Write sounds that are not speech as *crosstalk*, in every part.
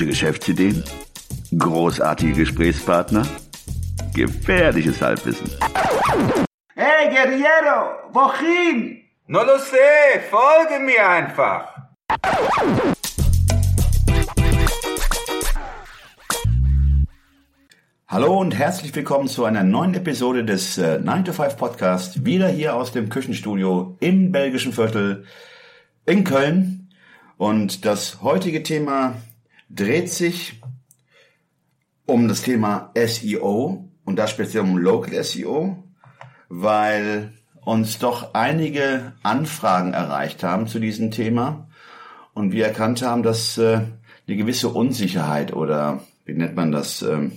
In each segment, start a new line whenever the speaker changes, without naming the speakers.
Gute Geschäftsideen? Großartige Gesprächspartner? Gefährliches Halbwissen.
Hey, Guerriero, wohin?
No lo sé, folge mir einfach.
Hallo und herzlich willkommen zu einer neuen Episode des äh, 9 to 5 Podcast. Wieder hier aus dem Küchenstudio im belgischen Viertel in Köln. Und das heutige Thema dreht sich um das Thema SEO und da speziell um Local SEO, weil uns doch einige Anfragen erreicht haben zu diesem Thema und wir erkannt haben, dass äh, eine gewisse Unsicherheit oder wie nennt man das, äh,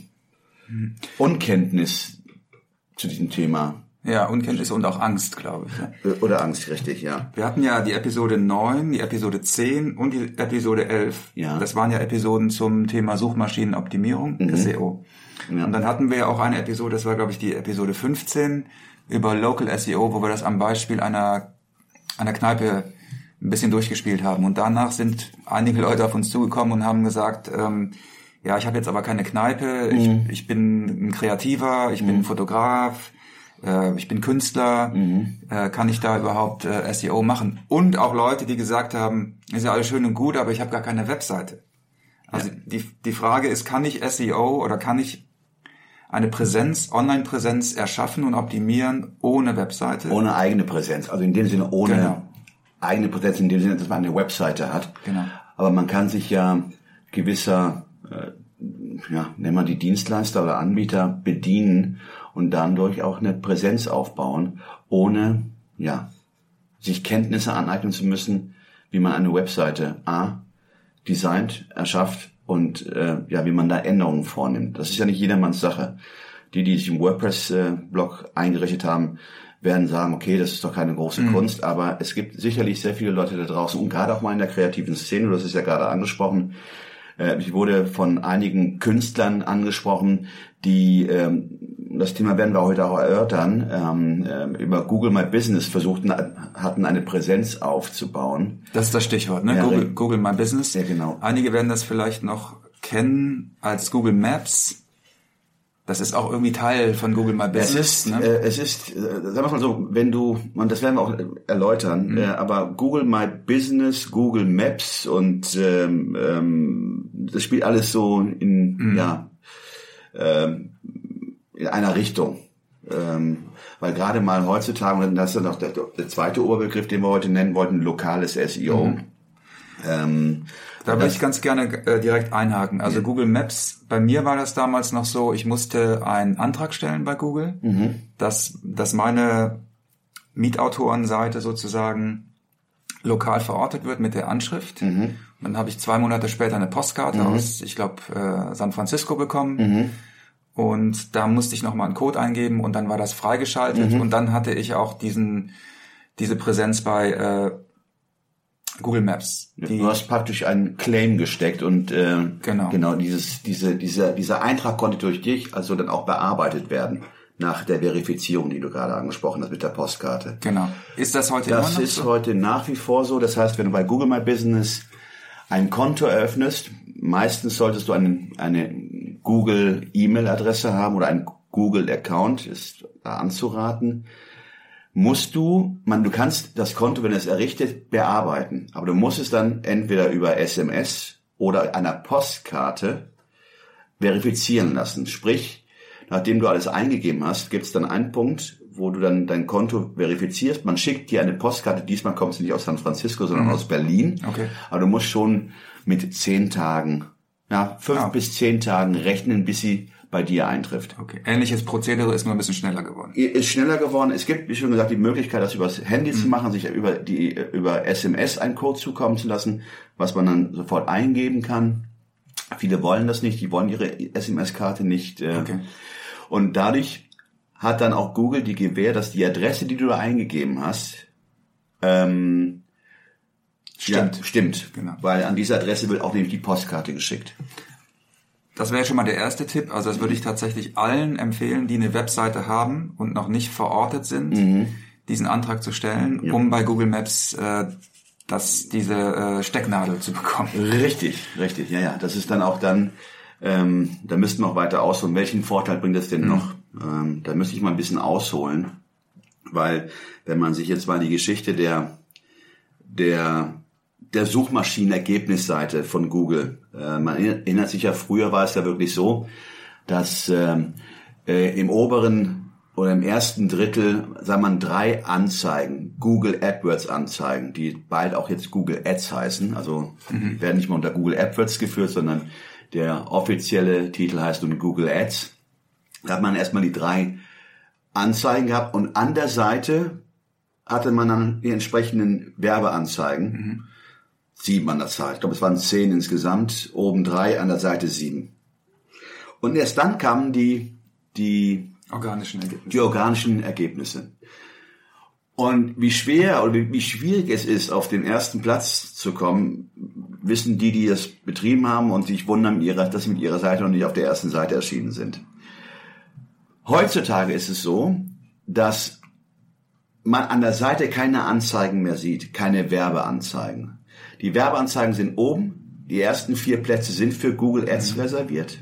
Unkenntnis zu diesem Thema
Ja, Unkenntnis und auch Angst, glaube ich. ja.
äh, oder Angst, richtig, ja.
Wir hatten ja die Episode 9, die Episode 10 und die Episode 11.
Ja.
Das waren ja Episoden zum Thema Suchmaschinenoptimierung, SEO.
Ja.
Und dann hatten wir ja auch eine Episode, das war glaube ich die Episode 15 über Local SEO, wo wir das am Beispiel einer, einer Kneipe ein bisschen durchgespielt haben. Und danach sind einige Leute auf uns zugekommen und haben gesagt, ähm, ja, ich habe jetzt aber keine Kneipe, ich, ich bin ein Kreativer, ich bin Fotograf, äh, ich bin Künstler, äh, kann ich da überhaupt äh, SEO machen? Und auch Leute, die gesagt haben, ist ja alles schön und gut, aber ich habe gar keine Webseite. Also die, die Frage ist, kann ich SEO oder kann ich eine Präsenz, Online-Präsenz erschaffen und optimieren ohne Webseite?
Ohne eigene Präsenz, also in dem Sinne ohne
Genau.
eigene Präsenz, in dem Sinne, dass man eine Webseite hat.
Genau.
Aber man kann sich ja gewisser, äh, ja, nennen wir die Dienstleister oder Anbieter bedienen und dadurch auch eine Präsenz aufbauen, ohne, ja, sich Kenntnisse aneignen zu müssen, wie man eine Webseite A designt, erschafft und äh, ja, wie man da Änderungen vornimmt. Das ist ja nicht jedermanns Sache. Die, die sich im WordPress-Blog eingerichtet haben, werden sagen, okay, das ist doch keine große Kunst, aber es gibt sicherlich sehr viele Leute da draußen und gerade auch mal in der kreativen Szene, du hast es ja gerade angesprochen, äh, ich wurde von einigen Künstlern angesprochen, die ähm, das Thema werden wir heute auch erörtern, ähm, ähm, über Google My Business versuchten, hatten eine Präsenz aufzubauen.
Das ist das Stichwort, ne?
Ja,
Google. Google My Business.
Ja, genau.
Einige werden das vielleicht noch kennen als Google Maps. Das ist auch irgendwie Teil von Google My
Es
Business.
ist,
ne?
äh, es ist, äh, sagen wir mal so, wenn du, und das werden wir auch erläutern, äh, aber Google My Business, Google Maps und ähm, ähm, das spielt alles so in, ja, ähm, in einer Richtung. Ähm, weil gerade mal heutzutage, und das ist dann auch der, der zweite Oberbegriff, den wir heute nennen wollten, lokales SEO. Ähm,
Da würde ich ganz gerne äh, direkt einhaken. Also Google Maps, bei mir war das damals noch so, ich musste einen Antrag stellen bei Google, dass, dass meine Mietautorenseite sozusagen lokal verortet wird mit der Anschrift. Und dann habe ich zwei Monate später eine Postkarte aus, ich glaube, äh, San Francisco bekommen. Und da musste ich nochmal einen Code eingeben und dann war das freigeschaltet. Und dann hatte ich auch diesen, diese Präsenz bei äh, Google Maps.
Du hast praktisch einen Claim gesteckt und äh,
Genau.
genau dieses, diese, dieser, dieser Eintrag konnte durch dich also dann auch bearbeitet werden nach der Verifizierung, die du gerade angesprochen hast mit der Postkarte.
Genau. Ist das heute
Das
immer noch
ist
so?
heute nach wie vor so. Das heißt, wenn du bei Google My Business ein Konto eröffnest, meistens solltest du einen, eine Google E-Mail-Adresse haben oder einen Google Account, ist da anzuraten. Musst du, man, du kannst das Konto, wenn es errichtet, bearbeiten. Aber du musst es dann entweder über SMS oder einer Postkarte verifizieren lassen. Sprich, nachdem du alles eingegeben hast, gibt es dann einen Punkt, wo du dann dein Konto verifizierst. Man schickt dir eine Postkarte. Diesmal kommt sie nicht aus San Francisco, sondern aus Berlin.
Okay.
Aber du musst schon mit zehn Tagen, ja, fünf
Ah.
bis zehn Tagen rechnen, bis sie bei dir eintrifft.
Okay. Ähnliches Prozedere ist nur ein bisschen schneller geworden.
Ist schneller geworden. Es gibt, wie schon gesagt, die Möglichkeit, das übers Handy zu machen, sich über die, über SMS einen Code zukommen zu lassen, was man dann sofort eingeben kann. Viele wollen das nicht, die wollen ihre SMS-Karte nicht. Äh,
Okay.
Und dadurch hat dann auch Google die Gewähr, dass die Adresse, die du da eingegeben hast, ähm,
Stimmt.
Ja, stimmt.
Genau.
Weil an diese Adresse wird auch nämlich die Postkarte geschickt.
Das wäre schon mal der erste Tipp. Also das würde ich tatsächlich allen empfehlen, die eine Webseite haben und noch nicht verortet sind, diesen Antrag zu stellen, um bei Google Maps äh, das, diese äh, Stecknadel zu bekommen.
Richtig, richtig, ja, ja. Das ist dann auch dann, ähm, da müssten wir auch weiter ausholen. Welchen Vorteil bringt das denn noch? Ähm, da müsste ich mal ein bisschen ausholen, weil wenn man sich jetzt mal die Geschichte der der der Suchmaschinenergebnisseite von Google, äh, man erinnert sich ja, früher war es ja wirklich so, dass ähm, äh, im oberen oder im ersten Drittel, sagen mal, drei Anzeigen, Google AdWords Anzeigen, die bald auch jetzt Google Ads heißen. Also die werden nicht mehr unter Google AdWords geführt, sondern der offizielle Titel heißt nun Google Ads. Da hat man erstmal die drei Anzeigen gehabt und an der Seite hatte man dann die entsprechenden Werbeanzeigen. Sieben an der Zahl. Ich glaube, es waren zehn insgesamt. Oben drei, an der Seite sieben. Und erst dann kamen die, die
Organischen Ergebnisse.
die organischen Ergebnisse. Und wie schwer oder wie, wie schwierig es ist, auf den ersten Platz zu kommen, wissen die, die das betrieben haben und sich wundern, dass sie mit ihrer Seite noch nicht auf der ersten Seite erschienen sind. Heutzutage ist es so, dass man an der Seite keine Anzeigen mehr sieht, keine Werbeanzeigen. Die Werbeanzeigen sind oben, die ersten vier Plätze sind für Google Ads reserviert.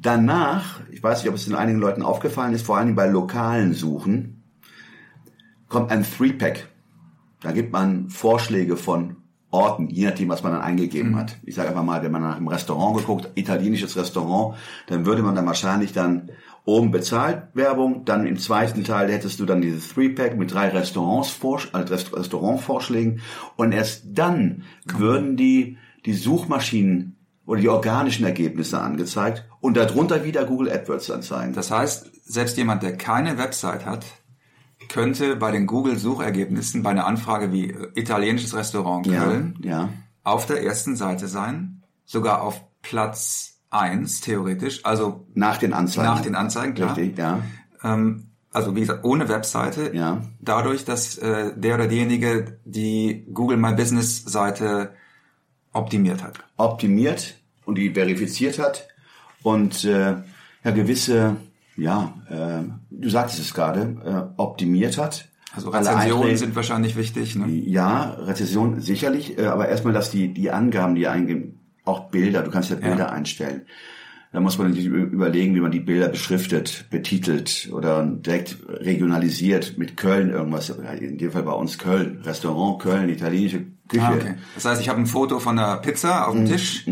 Danach, ich weiß nicht, ob es den einigen Leuten aufgefallen ist, vor allem bei lokalen Suchen, kommt ein Three-Pack. Da gibt man Vorschläge von Orten, je nachdem, was man dann eingegeben hat. Ich sage einfach mal, wenn man nach einem Restaurant geguckt, italienisches Restaurant, dann würde man dann wahrscheinlich dann oben bezahlt Werbung, dann im zweiten Teil hättest du dann dieses Three-Pack mit drei Restaurants, also Rest- Restaurantvorschlägen und erst dann würden die, die Suchmaschinen oder die organischen Ergebnisse angezeigt und darunter wieder Google AdWords anzeigen.
Das heißt, selbst jemand, der keine Website hat, könnte bei den Google-Suchergebnissen bei einer Anfrage wie äh, italienisches Restaurant
ja,
Köln
ja.
auf der ersten Seite sein, sogar auf Platz eins theoretisch, also
Nach den Anzeigen.
nach den Anzeigen, klar.
Richtig, ja.
Ähm, also wie gesagt, ohne Webseite,
Ja.
dadurch, dass äh, der oder diejenige die Google My Business Seite optimiert hat.
optimiert und die verifiziert hat und äh, ja gewisse, ja, äh, du sagtest es gerade, äh, optimiert hat.
Also Rezensionen sind wahrscheinlich wichtig. Ne?
Ja, Rezession sicherlich, äh, aber erstmal, dass die, die Angaben, die eingeben, auch Bilder, du kannst ja Bilder einstellen. Da muss man natürlich überlegen, wie man die Bilder beschriftet, betitelt oder direkt regionalisiert mit Köln irgendwas. In dem Fall bei uns Köln, Restaurant Köln, italienische Küche.
Ah, okay. Das heißt, ich habe ein Foto von einer Pizza auf
Mhm.
dem Tisch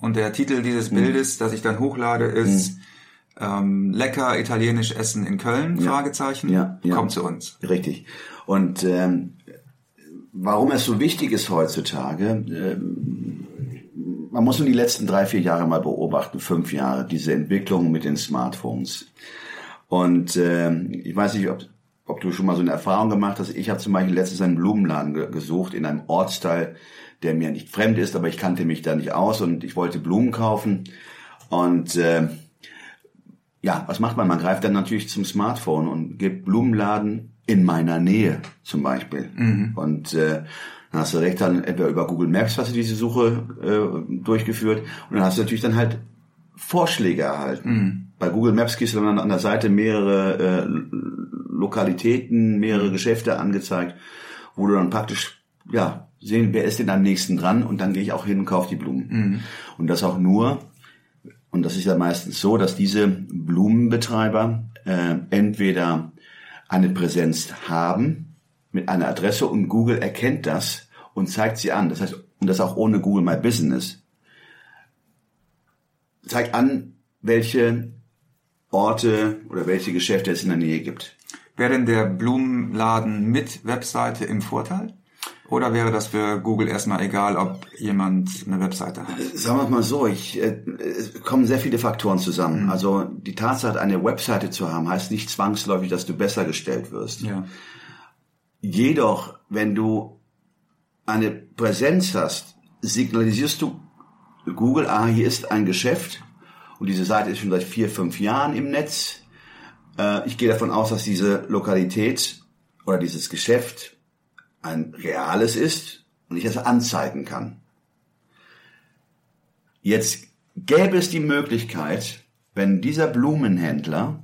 und der Titel dieses Bildes, das ich dann hochlade, ist
Mhm.
Ähm, lecker italienisch essen in Köln? Fragezeichen.
Ja, ja.
Kommt zu uns.
Richtig. Und ähm, warum es so wichtig ist heutzutage, ähm, man muss nur die letzten drei, vier Jahre mal beobachten, fünf Jahre, diese Entwicklung mit den Smartphones. Und ähm, ich weiß nicht, ob, ob du schon mal so eine Erfahrung gemacht hast. Ich habe zum Beispiel letztens einen Blumenladen ge gesucht in einem Ortsteil, der mir nicht fremd ist, aber ich kannte mich da nicht aus und ich wollte Blumen kaufen. Und äh, ja, was macht man? Man greift dann natürlich zum Smartphone und gibt Blumenladen in meiner Nähe zum Beispiel. Und äh, dann hast du direkt dann entweder über Google Maps hast du diese Suche äh, durchgeführt und dann hast du natürlich dann halt Vorschläge erhalten. Bei Google Maps kriegst du dann an der Seite mehrere äh, Lokalitäten, mehrere Geschäfte angezeigt, wo du dann praktisch ja sehen, wer ist denn am nächsten dran und dann gehe ich auch hin und kaufe die Blumen. Und das auch nur, und das ist ja meistens so, dass diese Blumenbetreiber äh, entweder eine Präsenz haben mit einer Adresse und Google erkennt das und zeigt sie an. Das heißt, und das auch ohne Google My Business. Zeigt an, welche Orte oder welche Geschäfte es in der Nähe gibt.
Wäre denn der Blumenladen mit Webseite im Vorteil? Oder wäre das für Google erstmal egal, ob jemand eine Webseite hat?
Sagen wir es mal so, ich, äh, es kommen sehr viele Faktoren zusammen. Also die Tatsache, eine Webseite zu haben, heißt nicht zwangsläufig, dass du besser gestellt wirst.
Ja.
Jedoch, wenn du eine Präsenz hast, signalisierst du Google, ah, hier ist ein Geschäft und diese Seite ist schon seit vier, fünf Jahren im Netz. Äh, ich gehe davon aus, dass diese Lokalität oder dieses Geschäft ein reales ist und ich es anzeigen kann. Jetzt gäbe es die Möglichkeit, wenn dieser Blumenhändler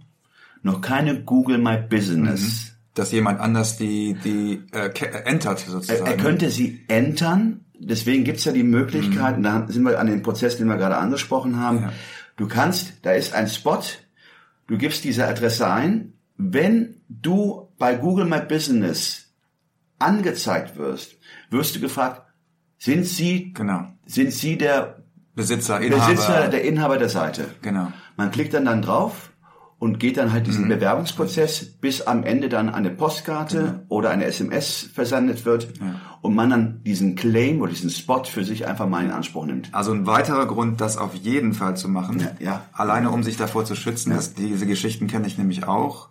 noch keine Google My Business
dass jemand anders die, die äh, äh, entert
Er,
sozusagen.
er könnte sie entern, deswegen gibt's ja die Möglichkeit, und da sind wir an den Prozess, den wir gerade angesprochen haben.
Ja.
Du kannst, da ist ein Spot, du gibst diese Adresse ein, wenn du bei Google My Business angezeigt wirst, wirst du gefragt, sind Sie,
Genau.
sind Sie der
Besitzer, Inhaber.
Besitzer, der Inhaber der Seite?
Genau.
Man klickt dann dann drauf und geht dann halt
Mhm.
diesen Bewerbungsprozess, bis am Ende dann eine Postkarte oder eine SMS versendet wird und man dann diesen Claim oder diesen Spot für sich einfach mal in Anspruch nimmt.
Also ein weiterer Grund, das auf jeden Fall zu machen.
Ja, ja.
Alleine um sich davor zu schützen. Das, diese Geschichten kenne ich nämlich auch.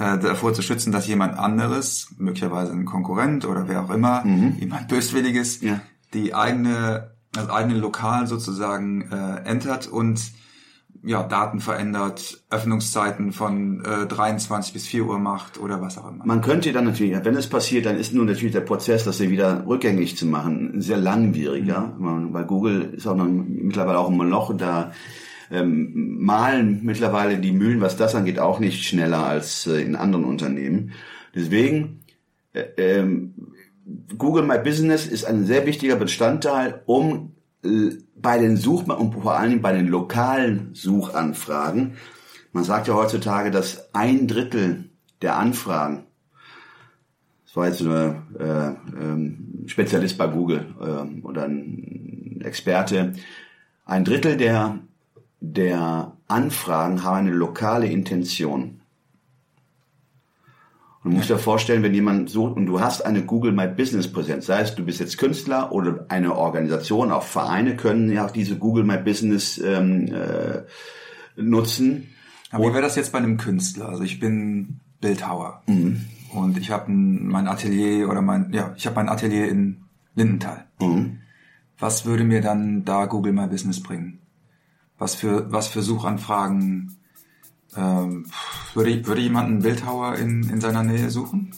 Äh, davor zu schützen, dass jemand anderes, möglicherweise ein Konkurrent oder wer auch immer, jemand Böswilliges,
Mhm. Ja.
die eigene, das eigene Lokal sozusagen äh, entert und ja, Daten verändert, Öffnungszeiten von äh, 23 bis 4 Uhr macht oder was auch immer.
Man könnte dann natürlich, wenn es passiert, dann ist nun natürlich der Prozess, das hier wieder rückgängig zu machen, sehr langwieriger. Man, bei Google ist auch noch mittlerweile auch ein Moloch, da ähm, malen mittlerweile die Mühlen, was das angeht, auch nicht schneller als äh, in anderen Unternehmen. Deswegen äh, ähm, Google My Business ist ein sehr wichtiger Bestandteil, um äh, bei den Such und vor allen Dingen bei den lokalen Suchanfragen, man sagt ja heutzutage, dass ein Drittel der Anfragen, das war jetzt nur äh, ähm, Spezialist bei Google ähm, oder ein Experte, ein Drittel der der Anfragen haben eine lokale Intention. Und du musst dir vorstellen, wenn jemand sucht und du hast eine Google My Business Präsenz, sei es du bist jetzt Künstler oder eine Organisation, auch Vereine können ja auch diese Google My Business ähm, äh, nutzen.
Aber wie wäre das jetzt bei einem Künstler? Also ich bin Bildhauer und ich habe mein Atelier oder mein ja ich habe mein Atelier in Lindenthal. Was würde mir dann da Google My Business bringen? Was für was für Suchanfragen ähm, würde würde jemand einen Bildhauer in in seiner Nähe suchen?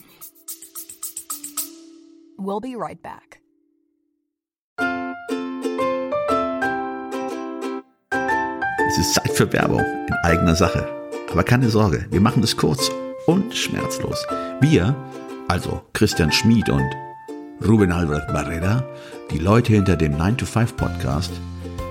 We'll be right back.
Es ist Zeit für Werbung in eigener Sache. Aber keine Sorge, wir machen es kurz und schmerzlos. Wir, also Christian Schmid und Ruben Albert Barrera, die Leute hinter dem 9-to-5-Podcast,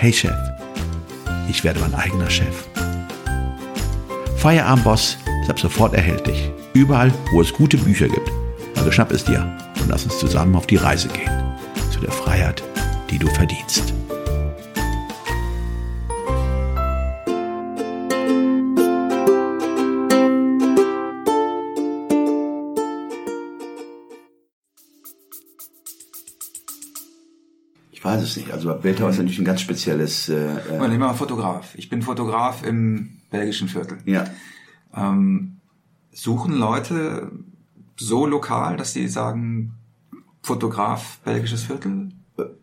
Hey Chef, ich werde mein eigener Chef. Feierabendboss ist ab sofort erhältlich. Überall, wo es gute Bücher gibt. Also schnapp es dir und lass uns zusammen auf die Reise gehen. Zu der Freiheit, die du verdienst.
Weiß es nicht. Also Bildhauer ist natürlich ein ganz spezielles. Äh, äh,
nehmen wir mal Fotograf. Ich bin Fotograf im belgischen Viertel.
ja.
Ähm, suchen Leute so lokal, dass sie sagen Fotograf belgisches Viertel?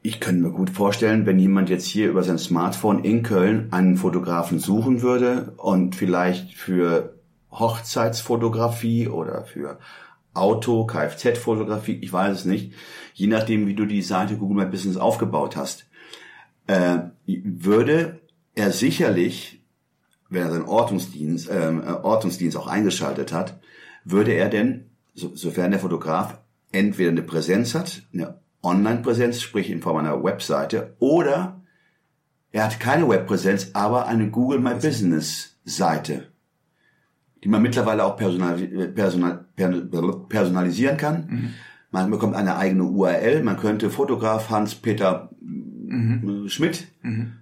Ich könnte mir gut vorstellen, wenn jemand jetzt hier über sein Smartphone in Köln einen Fotografen suchen würde und vielleicht für Hochzeitsfotografie oder für Auto, Kfz-Fotografie, ich weiß es nicht, je nachdem, wie du die Seite Google My Business aufgebaut hast, äh, würde er sicherlich, wenn er seinen Ortungsdienst, ähm, äh, Ortungsdienst auch eingeschaltet hat, würde er denn, so, sofern der Fotograf entweder eine Präsenz hat, eine Online-Präsenz, sprich in Form einer Webseite, oder er hat keine Webpräsenz, aber eine Google My Business Seite, die man mittlerweile auch personal, personal, personalisieren kann. Man bekommt eine eigene URL. Man könnte Fotograf Hans-Peter Schmidt.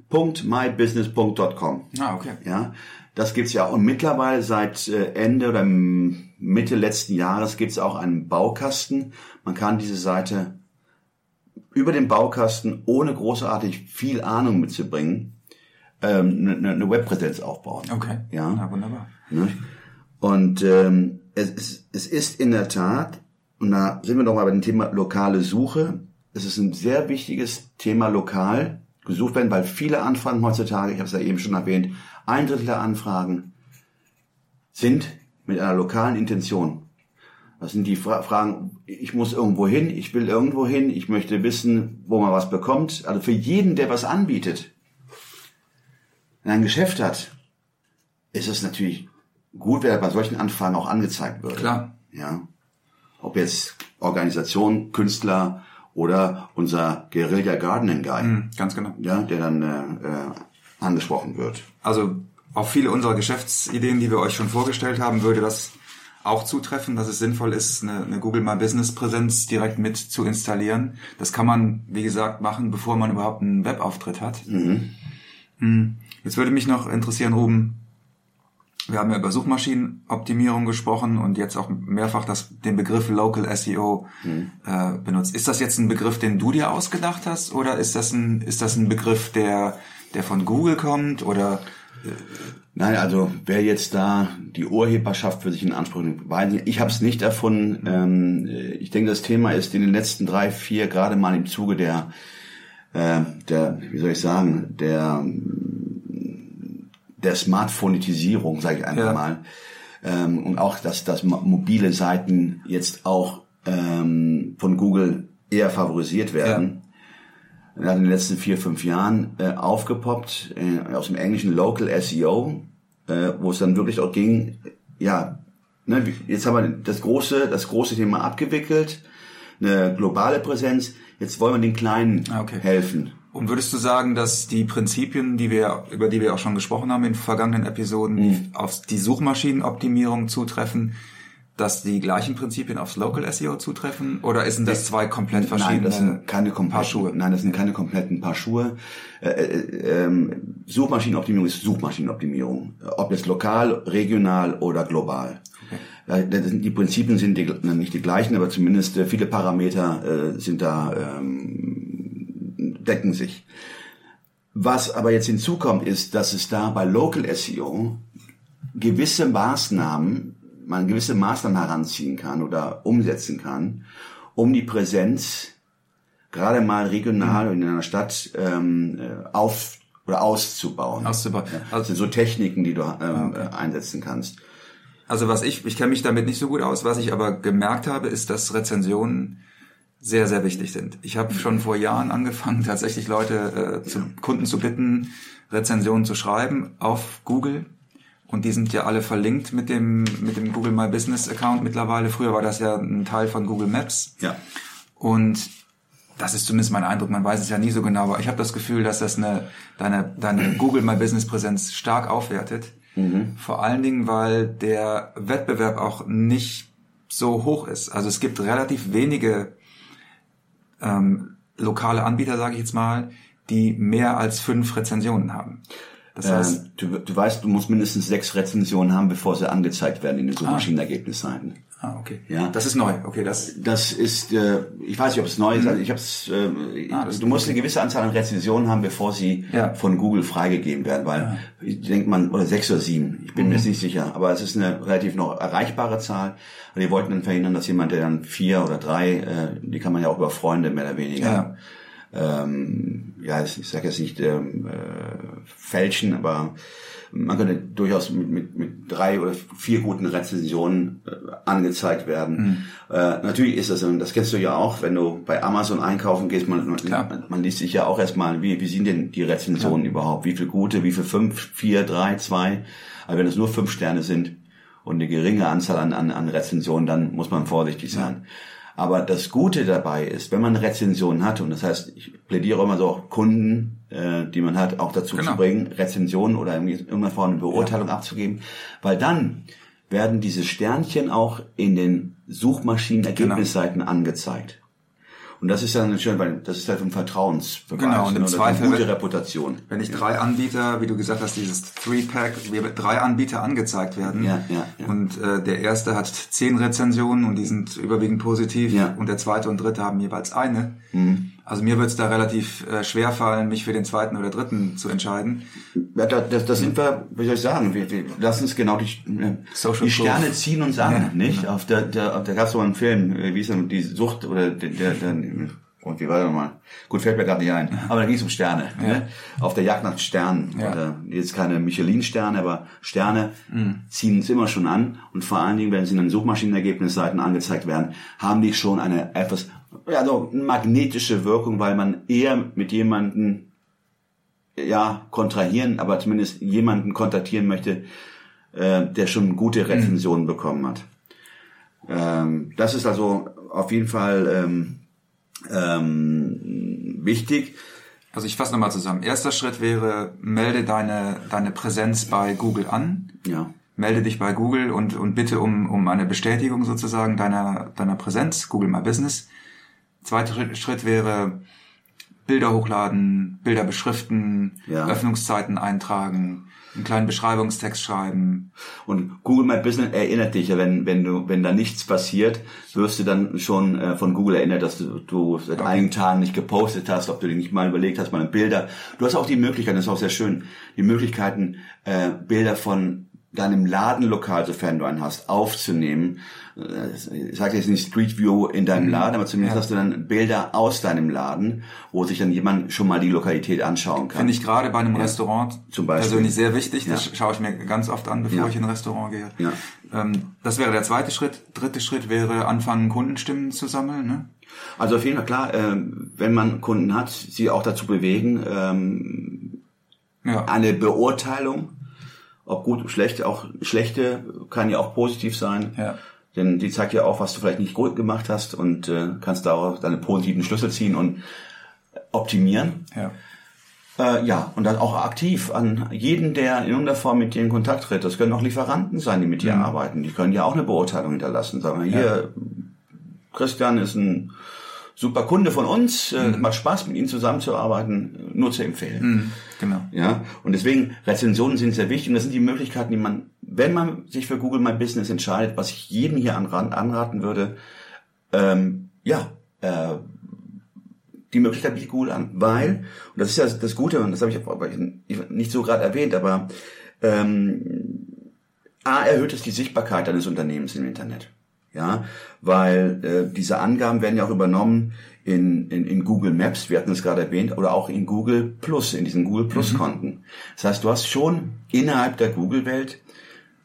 .mybusiness.com.
Ah, okay.
Ja, das gibt's ja. Und mittlerweile seit äh, Ende oder Mitte letzten Jahres gibt's auch einen Baukasten. Man kann diese Seite über den Baukasten, ohne großartig viel Ahnung mitzubringen, ähm, eine, eine Webpräsenz aufbauen.
Okay.
Ja.
Na, wunderbar.
Ne? Und ähm, es, es, es ist in der Tat, und da sind wir noch mal bei dem Thema lokale Suche, es ist ein sehr wichtiges Thema lokal gesucht werden, weil viele Anfragen heutzutage, ich habe es ja eben schon erwähnt, ein Drittel der Anfragen sind mit einer lokalen Intention. Das sind die Fra Fragen, ich muss irgendwo hin, ich will irgendwo hin, ich möchte wissen, wo man was bekommt. Also für jeden, der was anbietet, ein Geschäft hat, ist es natürlich gut, er bei solchen Anfragen auch angezeigt wird.
Klar.
Ja. Ob jetzt Organisation, Künstler oder unser Guerilla Gardening Guy,
Mhm, ganz genau.
ja, der dann äh, äh, angesprochen wird.
Also auf viele unserer Geschäftsideen, die wir euch schon vorgestellt haben, würde das auch zutreffen, dass es sinnvoll ist, eine, eine Google My Business Präsenz direkt mit zu installieren. Das kann man, wie gesagt, machen, bevor man überhaupt einen Webauftritt hat. Mhm. Jetzt würde mich noch interessieren, Ruben, wir haben ja über Suchmaschinenoptimierung gesprochen und jetzt auch mehrfach das, den Begriff Local SEO äh, benutzt. Ist das jetzt ein Begriff, den du dir ausgedacht hast oder ist das ein, ist das ein Begriff, der, der von Google kommt oder
Nein, also wer jetzt da die Urheberschaft für sich in Anspruch nimmt, weiß nicht. Ich habe es nicht erfunden. Ähm, ich denke, das Thema ist in den letzten drei, vier, gerade mal im Zuge der, äh, der, wie soll ich sagen, der der Smartphonetisierung, sage ich einfach
Ja.
mal, ähm, und auch, dass, dass mo- mobile Seiten jetzt auch ähm, von Google eher favorisiert werden. Er hat in den letzten vier, fünf Jahren äh, aufgepoppt äh, aus dem englischen Local SEO, äh, wo es dann wirklich auch ging, ja, ne, jetzt haben wir das große, das große Thema abgewickelt, eine globale Präsenz, jetzt wollen wir den Kleinen
Ah, okay.
helfen.
Und würdest du sagen, dass die Prinzipien, die wir, über die wir auch schon gesprochen haben in vergangenen Episoden,
Mhm.
auf die Suchmaschinenoptimierung zutreffen, dass die gleichen Prinzipien aufs Local SEO zutreffen? Oder sind das zwei komplett
Nein,
verschiedene
das sind keine kompletten
Paar Schuhe?
Nein, das sind keine kompletten Paar Schuhe. Äh, äh, ähm, Suchmaschinenoptimierung ist Suchmaschinenoptimierung. Ob jetzt lokal, regional oder global. Äh, das sind- Die Prinzipien sind die, nicht die gleichen, aber zumindest äh, viele Parameter äh, sind da ähm, decken sich. Was aber jetzt hinzukommt, ist, dass es da bei Local SEO gewisse Maßnahmen, man gewisse Maßnahmen heranziehen kann oder umsetzen kann, um die Präsenz gerade mal regional in einer Stadt ähm, äh, auf oder auszubauen.
Auszubauen.
Ja,
Also-
so Techniken, die du ähm, äh, einsetzen kannst.
Also was ich, ich kenne mich damit nicht so gut aus, was ich aber gemerkt habe, ist, dass Rezensionen sehr, sehr wichtig sind. Ich habe schon vor Jahren angefangen, tatsächlich Leute, äh, zu, Kunden zu bitten, Rezensionen zu schreiben auf Google. Und die sind ja alle verlinkt mit dem, mit dem Google My Business Account mittlerweile. Früher war das ja ein Teil von Google Maps.
Ja.
Und das ist zumindest mein Eindruck, man weiß es ja nie so genau, aber ich habe das Gefühl, dass das eine, deine, deine Google My Business Präsenz stark aufwertet. Vor allen Dingen, weil der Wettbewerb auch nicht so hoch ist. Also es gibt relativ wenige ähm, lokale Anbieter, sage ich jetzt mal, die mehr als fünf Rezensionen haben. Das heißt,
Ähm, du, du weißt, du musst mindestens sechs Rezensionen haben, bevor sie angezeigt werden in den Suchmaschinenergebnisseiten.
Ah, okay.
Ja.
Das ist neu. Okay, das
Das ist, äh, ich weiß nicht, ob es neu ist. Also ich habe es. Äh.
Ah,
du musst eine gewisse Anzahl an Rezensionen haben, bevor sie
Ja.
von Google freigegeben werden, weil ich denke man oder sechs oder sieben. Ich bin mir
Mhm.
jetzt nicht sicher, aber es ist eine relativ noch erreichbare Zahl. Und die wollten dann verhindern, dass jemand, der dann vier oder drei, äh, die kann man ja auch über Freunde mehr oder weniger. Ähm, ja, ich, ich sage jetzt nicht ähm, äh, fälschen, aber man könnte durchaus mit, mit, mit drei oder vier guten Rezensionen äh, angezeigt werden. Äh, natürlich ist das, und das kennst du ja auch, wenn du bei Amazon einkaufen gehst, man, man,
Klar.
man, liest sich ja auch erstmal, wie, wie sind denn die Rezensionen überhaupt? Wie viel gute, wie viel fünf, vier, drei, zwei? Aber wenn es nur fünf Sterne sind und eine geringe Anzahl an, an, an Rezensionen, dann muss man vorsichtig sein. Aber das Gute dabei ist, wenn man eine Rezension hat, und das heißt, ich plädiere immer so auch Kunden, äh, die man hat, auch dazu
Genau.
zu bringen, Rezensionen oder in irgendeiner Form eine Beurteilung abzugeben, weil dann werden diese Sternchen auch in den Suchmaschinenergebnisseiten angezeigt. Und das ist dann schön, weil das ist halt ein Vertrauensbeweis
Genau, und im
oder eine
Zweifel-
gute Reputation.
Wenn ich drei Anbieter, wie du gesagt hast, dieses Three-Pack, wir drei Anbieter angezeigt werden
Ja, ja, ja.
und äh, der erste hat zehn Rezensionen und die sind überwiegend positiv
Ja.
und der zweite und dritte haben jeweils eine, Also mir wird es da relativ äh, schwer fallen, mich für den zweiten oder dritten zu entscheiden.
Ja, da, das, das sind wir, wie soll ich sagen, wir, wir lassen uns genau die, äh, die Sterne ziehen und sagen,
Ja,
nicht? Auf der, der, auf der gab es so einen Film, äh, wie ist denn die Sucht oder der, der, der und wie war der nochmal? Gut, fällt mir gerade nicht ein. Aber da ging es um Sterne. Ne? Auf der Jagd nach Sternen.
Ja.
Oder jetzt keine Michelin-Sterne, aber Sterne
Mhm.
ziehen es immer schon an. Und vor allen Dingen, wenn sie in den Suchmaschinenergebnisseiten angezeigt werden, haben die schon eine etwas, ja, so eine magnetische Wirkung, weil man eher mit jemanden ja, kontrahieren, aber zumindest jemanden kontaktieren möchte, äh, der schon gute Rezensionen bekommen hat. Ähm, das ist also auf jeden Fall ähm, ähm, wichtig.
Also ich fasse nochmal zusammen. Erster Schritt wäre, melde deine, deine Präsenz bei Google an.
Ja,
Melde dich bei Google und, und bitte um, um eine Bestätigung sozusagen deiner, deiner Präsenz, Google My Business. Zweiter Schritt- Schritt wäre, Bilder hochladen, Bilder beschriften,
Ja.
Öffnungszeiten eintragen, einen kleinen Beschreibungstext schreiben.
und Google My Business erinnert dich ja, wenn wenn du wenn da nichts passiert, wirst du dann schon äh, von Google erinnert, dass du, du seit einigen Tagen nicht gepostet hast, ob du dir nicht mal überlegt hast, mal Bilder. Du hast auch die Möglichkeit, das ist auch sehr schön, die Möglichkeiten äh, Bilder von deinem Ladenlokal, sofern du einen hast, aufzunehmen. Äh, Ich sage jetzt nicht Street View in deinem Laden, aber zumindest
Ja.
hast du dann Bilder aus deinem Laden, wo sich dann jemand schon mal die Lokalität anschauen kann.
Finde ich gerade bei einem Restaurant
Zum Beispiel.
persönlich sehr wichtig. Das
Ja.
schaue ich mir ganz oft an, bevor
Ja.
ich in ein Restaurant gehe.
Ja.
Ähm, das wäre der zweite Schritt. Dritte Schritt wäre anfangen, Kundenstimmen zu sammeln. Ne?
Also auf jeden Fall klar, ähm, wenn man Kunden hat, sie auch dazu bewegen, ähm,
Ja.
eine Beurteilung, ob gut oder schlecht, auch schlechte kann ja auch positiv sein.
Ja.
Denn die zeigt ja auch, was du vielleicht nicht gut gemacht hast und äh, kannst daraus deine positiven Schlüsse ziehen und optimieren.
ja.
Äh, ja, und dann auch aktiv an jeden, der in irgendeiner Form mit dir in Kontakt tritt. Das können auch Lieferanten sein, die mit dir arbeiten. Die können ja auch eine Beurteilung hinterlassen. Sagen wir, hier, Christian ist ein super Kunde von uns, äh, macht Spaß, mit ihm zusammenzuarbeiten, nur zu empfehlen.
Mhm. Genau.
Ja, und deswegen Rezensionen sind sehr wichtig und das sind die Möglichkeiten, die man, wenn man sich für Google My Business entscheidet, was ich jedem hier anraten, anraten würde, ähm, ja, äh, die Möglichkeit bietet Google an, weil, und das ist ja das Gute, und das habe ich aber nicht so gerade erwähnt, aber ähm, A, erhöht es die Sichtbarkeit deines Unternehmens im Internet. Ja, weil äh, diese Angaben werden ja auch übernommen in, in, in Google Maps, wir hatten es gerade erwähnt, oder auch in Google Plus, in diesen Google Plus Konten. Das heißt, du hast schon innerhalb der Google-Welt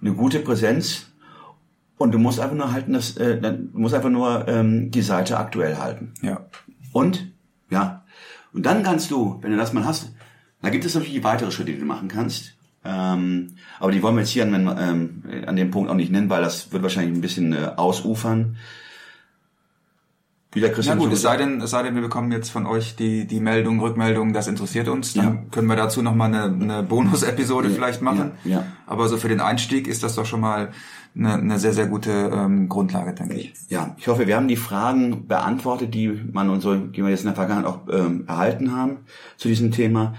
eine gute Präsenz und du musst einfach nur halten, dass, äh, du musst einfach nur ähm, die Seite aktuell halten.
Ja.
Und, ja, und dann kannst du, wenn du das mal hast, da gibt es natürlich weitere Schritte, die du machen kannst. Ähm, aber die wollen wir jetzt hier an, ähm, an dem Punkt auch nicht nennen, weil das wird wahrscheinlich ein bisschen äh, ausufern. Wie der
Ja
Christian
gut,
schon
es sei denn, es sei denn, wir bekommen jetzt von euch die, die Meldung, Rückmeldung, das interessiert uns. Dann
Ja.
können wir dazu nochmal eine, eine Bonus-Episode vielleicht machen.
ja, ja.
Aber so für den Einstieg ist das doch schon mal eine, eine sehr, sehr gute ähm, Grundlage, denke ich.
Ja, ich hoffe, wir haben die Fragen beantwortet, die man und so, die wir jetzt in der Vergangenheit auch ähm, erhalten haben zu diesem Thema.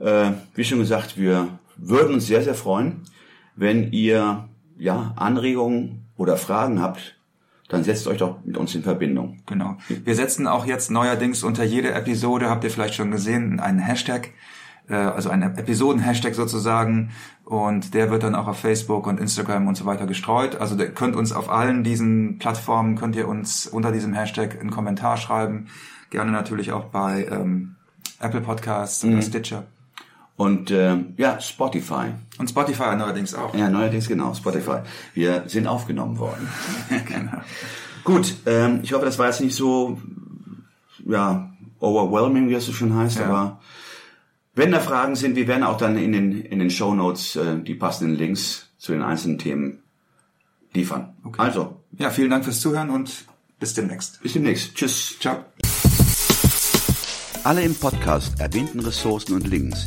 Äh, wie schon gesagt, wir würden uns sehr, sehr freuen, wenn ihr ja Anregungen oder Fragen habt, dann setzt euch doch mit uns in Verbindung.
Genau. Wir setzen auch jetzt neuerdings unter jede Episode, habt ihr vielleicht schon gesehen, einen Hashtag, äh, also einen Episoden-Hashtag sozusagen. Und der wird dann auch auf Facebook und Instagram und so weiter gestreut. Also ihr könnt uns auf allen diesen Plattformen, könnt ihr uns unter diesem Hashtag einen Kommentar schreiben. Gerne natürlich auch bei ähm, Apple Podcasts oder Stitcher.
Und äh, ja, Spotify.
Und Spotify neuerdings auch.
Ja, neuerdings genau, Spotify. Wir sind aufgenommen worden. *laughs*
genau.
Gut, ähm, ich hoffe, das war jetzt nicht so ja, overwhelming, wie es so schon heißt,
Ja.
aber wenn da Fragen sind, wir werden auch dann in den, in den Show Notes äh, die passenden Links zu den einzelnen Themen liefern. Also,
Ja, vielen Dank fürs Zuhören und bis demnächst.
bis demnächst. Tschüss.
Ciao.
Alle im Podcast erwähnten Ressourcen und Links